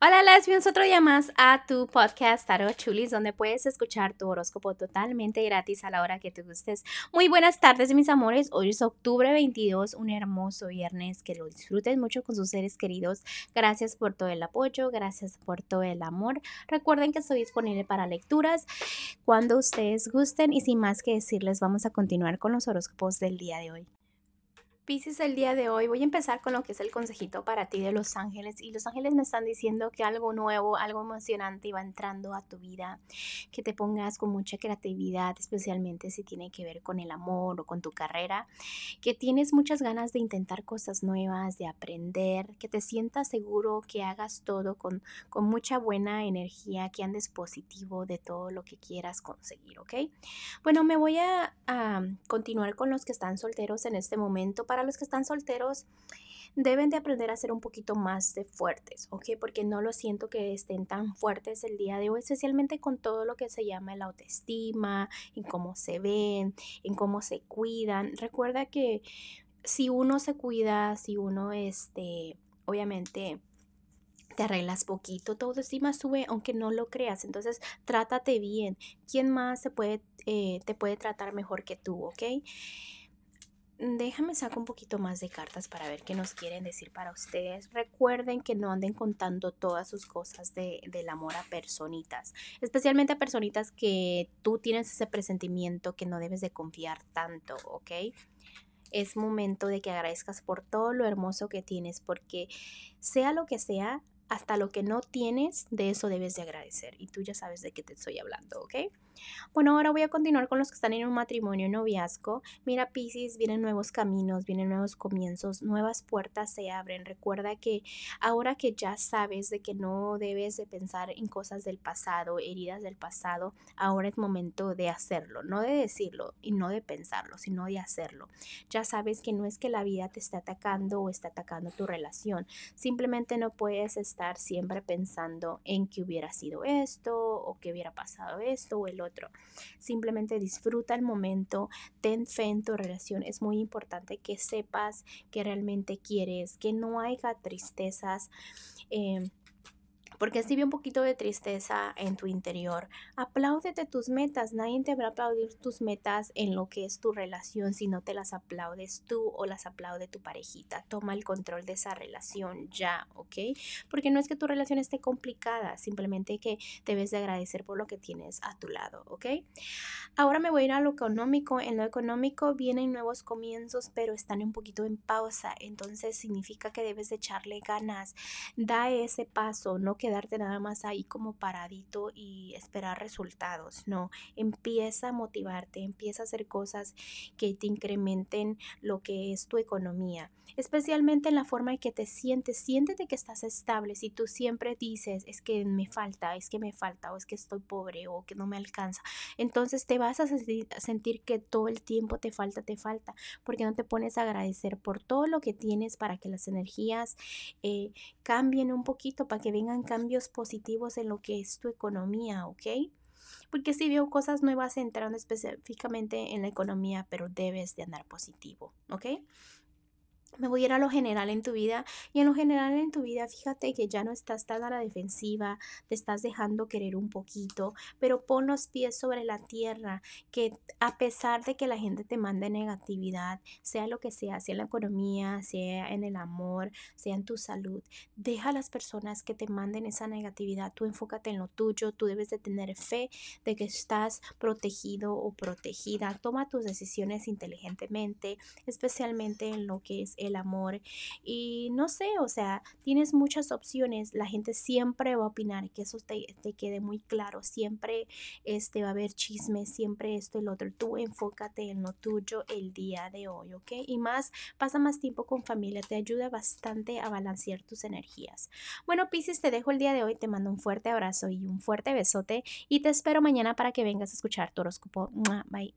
Hola lesbians, otro día más a tu podcast Tarot Chulis, donde puedes escuchar tu horóscopo totalmente gratis a la hora que te gustes. Muy buenas tardes, mis amores. Hoy es octubre 22, un hermoso viernes. Que lo disfruten mucho con sus seres queridos. Gracias por todo el apoyo, gracias por todo el amor. Recuerden que estoy disponible para lecturas cuando ustedes gusten. Y sin más que decirles, vamos a continuar con los horóscopos del día de hoy. Pisces, el día de hoy voy a empezar con lo que es el consejito para ti de los ángeles. Y los ángeles me están diciendo que algo nuevo, algo emocionante va entrando a tu vida, que te pongas con mucha creatividad, especialmente si tiene que ver con el amor o con tu carrera, que tienes muchas ganas de intentar cosas nuevas, de aprender, que te sientas seguro, que hagas todo con, con mucha buena energía, que andes positivo de todo lo que quieras conseguir, ¿ok? Bueno, me voy a, a continuar con los que están solteros en este momento para los que están solteros, deben de aprender a ser un poquito más de fuertes, ¿ok? Porque no lo siento que estén tan fuertes el día de hoy, especialmente con todo lo que se llama la autoestima, en cómo se ven, en cómo se cuidan. Recuerda que si uno se cuida, si uno, este, obviamente te arreglas poquito, tu autoestima sube aunque no lo creas, entonces trátate bien. ¿Quién más se puede, eh, te puede tratar mejor que tú, ok? Déjame sacar un poquito más de cartas para ver qué nos quieren decir para ustedes. Recuerden que no anden contando todas sus cosas de, del amor a personitas, especialmente a personitas que tú tienes ese presentimiento que no debes de confiar tanto, ¿ok? Es momento de que agradezcas por todo lo hermoso que tienes, porque sea lo que sea, hasta lo que no tienes, de eso debes de agradecer. Y tú ya sabes de qué te estoy hablando, ¿ok? Bueno, ahora voy a continuar con los que están en un matrimonio noviazgo. Mira, Pisces, vienen nuevos caminos, vienen nuevos comienzos, nuevas puertas se abren. Recuerda que ahora que ya sabes de que no debes de pensar en cosas del pasado, heridas del pasado, ahora es momento de hacerlo, no de decirlo y no de pensarlo, sino de hacerlo. Ya sabes que no es que la vida te esté atacando o esté atacando tu relación, simplemente no puedes estar siempre pensando en que hubiera sido esto o que hubiera pasado esto o el otro. Simplemente disfruta el momento, ten fe en tu relación. Es muy importante que sepas que realmente quieres, que no haya tristezas. Eh, porque si ve un poquito de tristeza en tu interior, apláudete tus metas. Nadie te va a aplaudir tus metas en lo que es tu relación si no te las aplaudes tú o las aplaude tu parejita. Toma el control de esa relación ya, ¿ok? Porque no es que tu relación esté complicada, simplemente que debes de agradecer por lo que tienes a tu lado, ¿ok? Ahora me voy a ir a lo económico. En lo económico vienen nuevos comienzos, pero están un poquito en pausa. Entonces significa que debes de echarle ganas. Da ese paso, no que quedarte nada más ahí como paradito y esperar resultados. No, empieza a motivarte, empieza a hacer cosas que te incrementen lo que es tu economía, especialmente en la forma en que te sientes. Siéntete que estás estable. Si tú siempre dices, es que me falta, es que me falta, o es que estoy pobre, o que no me alcanza, entonces te vas a sentir que todo el tiempo te falta, te falta, porque no te pones a agradecer por todo lo que tienes para que las energías eh, cambien un poquito, para que vengan cambios positivos en lo que es tu economía, ¿ok? Porque si veo cosas nuevas entrando específicamente en la economía, pero debes de andar positivo, ¿ok? Me voy a ir a lo general en tu vida y en lo general en tu vida fíjate que ya no estás tan a la defensiva, te estás dejando querer un poquito, pero pon los pies sobre la tierra, que a pesar de que la gente te mande negatividad, sea lo que sea, sea en la economía, sea en el amor, sea en tu salud, deja a las personas que te manden esa negatividad, tú enfócate en lo tuyo, tú debes de tener fe de que estás protegido o protegida, toma tus decisiones inteligentemente, especialmente en lo que es el amor. Y no sé, o sea, tienes muchas opciones. La gente siempre va a opinar, que eso te, quede muy claro. Siempre este, va a haber chismes, siempre esto y otro. Tú enfócate en lo tuyo el día de hoy, ¿ok? Y más, pasa más tiempo con familia, te ayuda bastante a balancear tus energías. Bueno, Pisces, te dejo el día de hoy, te mando un fuerte abrazo y un fuerte besote y te espero mañana para que vengas a escuchar tu horóscopo. Bye.